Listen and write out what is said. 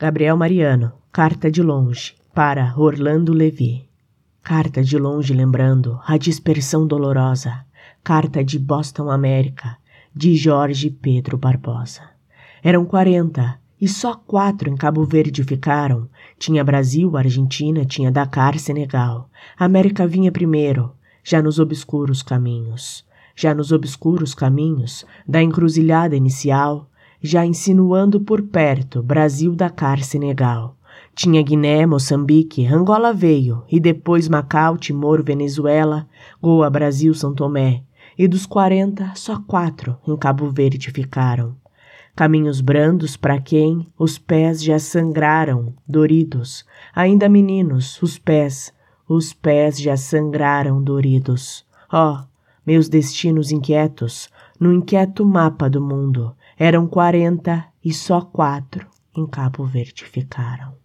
Gabriel Mariano, carta de longe, para Orlando Levi. Carta de longe lembrando a dispersão dolorosa. Carta de Boston, América, de Jorge Pedro Barbosa. Eram quarenta, e só quatro em Cabo Verde ficaram. Tinha Brasil, Argentina, tinha Dakar, Senegal. América vinha primeiro, já nos obscuros caminhos. Já nos obscuros caminhos da encruzilhada inicial, já insinuando por perto Brasil, Dakar, Senegal. Tinha Guiné, Moçambique, Angola veio, e depois Macau, Timor, Venezuela, Goa, Brasil, São Tomé. E dos quarenta, só quatro em Cabo Verde ficaram. Caminhos brandos para quem os pés já sangraram, doridos. Ainda meninos, os pés, os pés já sangraram, doridos. Oh, meus destinos inquietos, no inquieto mapa do mundo, eram quarenta e só quatro em Cabo Verde ficaram.